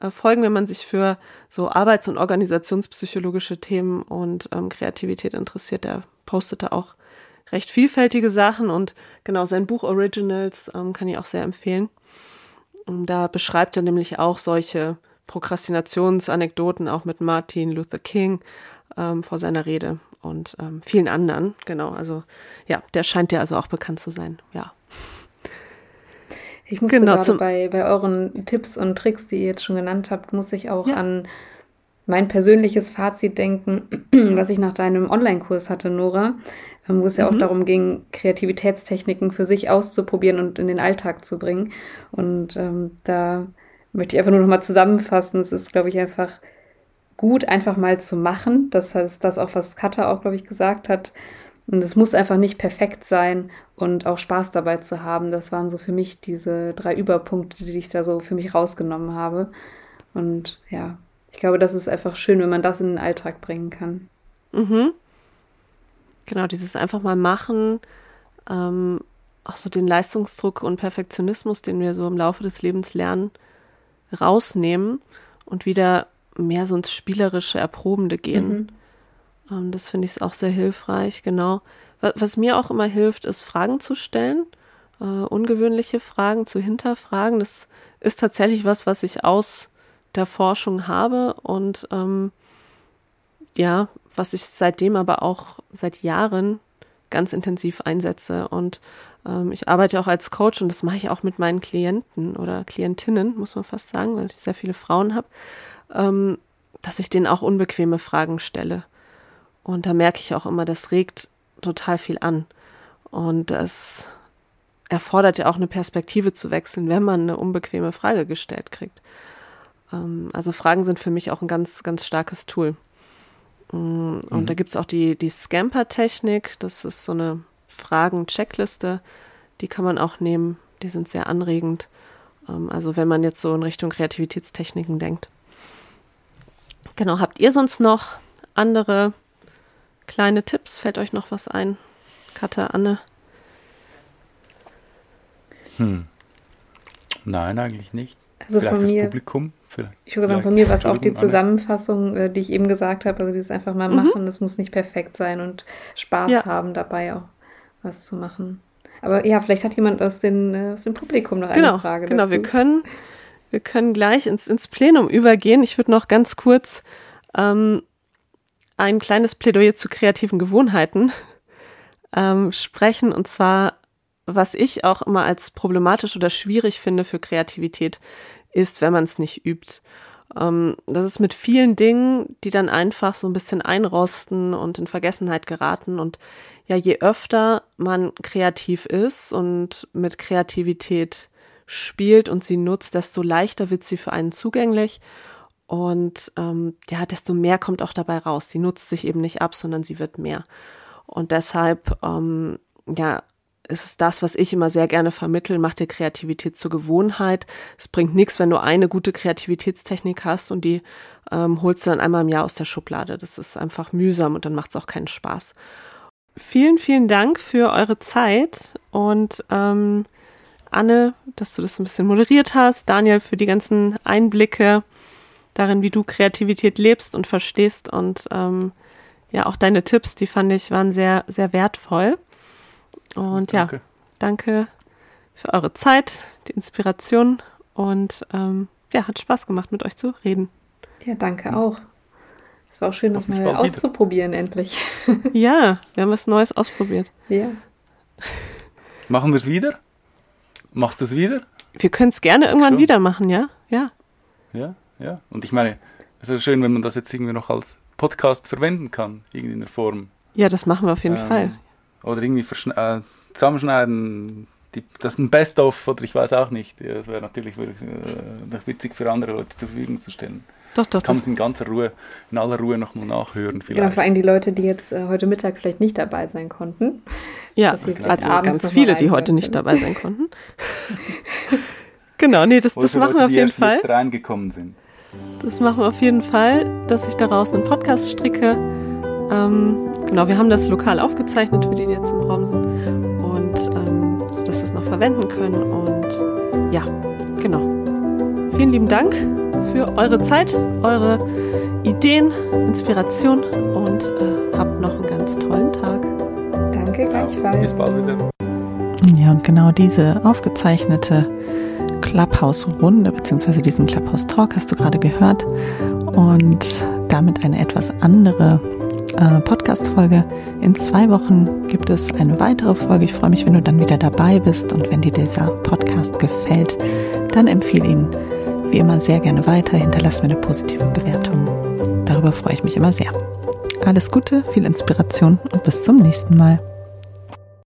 äh, folgen, wenn man sich für so arbeits- und organisationspsychologische Themen und ähm, Kreativität interessiert. Der postet da auch recht vielfältige Sachen und genau sein Buch Originals ähm, kann ich auch sehr empfehlen. Und da beschreibt er nämlich auch solche Prokrastinationsanekdoten, auch mit Martin Luther King ähm, vor seiner Rede und ähm, vielen anderen. Genau, also ja, der scheint ja also auch bekannt zu sein. Ja. Ich muss genau, gerade bei, bei euren Tipps und Tricks, die ihr jetzt schon genannt habt, muss ich auch ja. an mein persönliches Fazit denken, [CLEARS THROAT] was ich nach deinem Online-Kurs hatte, Nora, ähm, wo es ja mhm. auch darum ging, Kreativitätstechniken für sich auszuprobieren und in den Alltag zu bringen. Und ähm, da möchte ich einfach nur noch mal zusammenfassen. Es ist, glaube ich, einfach gut, einfach mal zu machen. Das heißt, das auch, was Katha auch, glaube ich, gesagt hat. Und es muss einfach nicht perfekt sein und auch Spaß dabei zu haben. Das waren so für mich diese drei Überpunkte, die ich da so für mich rausgenommen habe. Und ja, ich glaube, das ist einfach schön, wenn man das in den Alltag bringen kann. Mhm. Genau, dieses einfach mal machen, ähm, auch so den Leistungsdruck und Perfektionismus, den wir so im Laufe des Lebens lernen, rausnehmen und wieder mehr so ins Spielerische, Erprobende gehen. Mhm. Ähm, das finde ich auch sehr hilfreich, genau. Was, was, mir auch immer hilft, ist Fragen zu stellen, äh, ungewöhnliche Fragen zu hinterfragen. Das ist tatsächlich was, was ich aus der Forschung habe und ähm, ja, was ich seitdem aber auch seit Jahren ganz intensiv einsetze. Und ähm, ich arbeite auch als Coach und das mache ich auch mit meinen Klienten oder Klientinnen, muss man fast sagen, weil ich sehr viele Frauen habe, ähm, dass ich denen auch unbequeme Fragen stelle. Und da merke ich auch immer, das regt total viel an. Und das erfordert ja auch eine Perspektive zu wechseln, wenn man eine unbequeme Frage gestellt kriegt. Ähm, also Fragen sind für mich auch ein ganz, ganz starkes Tool. Mm, und mhm. da gibt es auch die, die Scamper-Technik. Das ist so eine Fragen-Checkliste. Die kann man auch nehmen. Die sind sehr anregend. Ähm, also wenn man jetzt so in Richtung Kreativitätstechniken denkt. Genau, habt ihr sonst noch andere kleine Tipps? Fällt euch noch was ein? Katha, Anne? Hm. Nein, eigentlich nicht. Also Vielleicht von mir, das Publikum? Ich würde sagen, von mir war es auch die Zusammenfassung, äh, die ich eben gesagt habe. Also dieses einfach mal mhm. machen, es muss nicht perfekt sein und Spaß ja. haben dabei auch was zu machen. Aber ja, vielleicht hat jemand aus, den, äh, aus dem Publikum noch genau, eine Frage. Genau, dazu. wir können, wir können gleich ins, ins Plenum übergehen. Ich würde noch ganz kurz ähm, ein kleines Plädoyer zu kreativen Gewohnheiten ähm, sprechen. Und zwar, was ich auch immer als problematisch oder schwierig finde für Kreativität, ist, wenn man es nicht übt. Ähm, das ist mit vielen Dingen, die dann einfach so ein bisschen einrosten und in Vergessenheit geraten. Und ja, je öfter man kreativ ist und mit Kreativität spielt und sie nutzt, desto leichter wird sie für einen zugänglich. Und ähm, ja, desto mehr kommt auch dabei raus. Sie nutzt sich eben nicht ab, sondern sie wird mehr. Und deshalb, ähm, ja, ist es das, was ich immer sehr gerne vermittel, mach dir Kreativität zur Gewohnheit. Es bringt nichts, wenn du eine gute Kreativitätstechnik hast und die ähm, holst du dann einmal im Jahr aus der Schublade. Das ist einfach mühsam und dann macht es auch keinen Spaß. Vielen, vielen Dank für eure Zeit und ähm, Anne, dass du das ein bisschen moderiert hast, Daniel für die ganzen Einblicke darin, wie du Kreativität lebst und verstehst und ähm, ja, auch deine Tipps, die fand ich, waren sehr, sehr wertvoll. Und danke. ja, danke für eure Zeit, die Inspiration und ähm, ja, hat Spaß gemacht, mit euch zu reden. Ja, danke auch. Es war auch schön, das mal auszuprobieren, endlich. [LAUGHS] ja, wir haben was Neues ausprobiert. Ja. [LAUGHS] Machen wir es wieder? Machst du es wieder? Wir können es gerne irgendwann Schon. wieder machen, ja? Ja. Ja, ja. Und ich meine, es ist schön, wenn man das jetzt irgendwie noch als Podcast verwenden kann, irgendwie in der Form. Ja, das machen wir auf jeden ähm, Fall. Oder irgendwie äh, zusammenschneiden, die, das ist ein Best-of oder ich weiß auch nicht. Ja, das wäre natürlich für, äh, witzig für andere Leute zur Verfügung zu stellen. Doch, doch. Kann man es in ganzer Ruhe, in aller Ruhe nochmal nachhören. Vielleicht. Genau, vor allem die Leute, die jetzt äh, heute Mittag vielleicht nicht dabei sein konnten. Ja, also ganz viele, die heute nicht dabei sein konnten. [LAUGHS] genau, nee, das, das machen Leute, wir auf jeden die Fall. Die reingekommen sind. Das machen wir auf jeden Fall, dass ich daraus einen Podcast stricke. Ähm, genau, wir haben das lokal aufgezeichnet für die, die jetzt im Raum sind. Und ähm, so dass wir es noch verwenden können. Und ja, genau. Vielen lieben Dank für eure Zeit, eure Ideen, Inspiration und äh, habt noch einen ganz tollen Tag. Danke gleichfalls. Bis bald wieder. Ja, und genau diese aufgezeichnete Clubhouse-Runde beziehungsweise diesen Clubhouse-Talk hast du gerade gehört und damit eine etwas andere äh, Podcast-Folge. In zwei Wochen gibt es eine weitere Folge. Ich freue mich, wenn du dann wieder dabei bist und wenn dir dieser Podcast gefällt, dann empfehle ihn wie immer sehr gerne weiter. Hinterlass mir eine positive Bewertung. Darüber freue ich mich immer sehr. Alles Gute, viel Inspiration und bis zum nächsten Mal.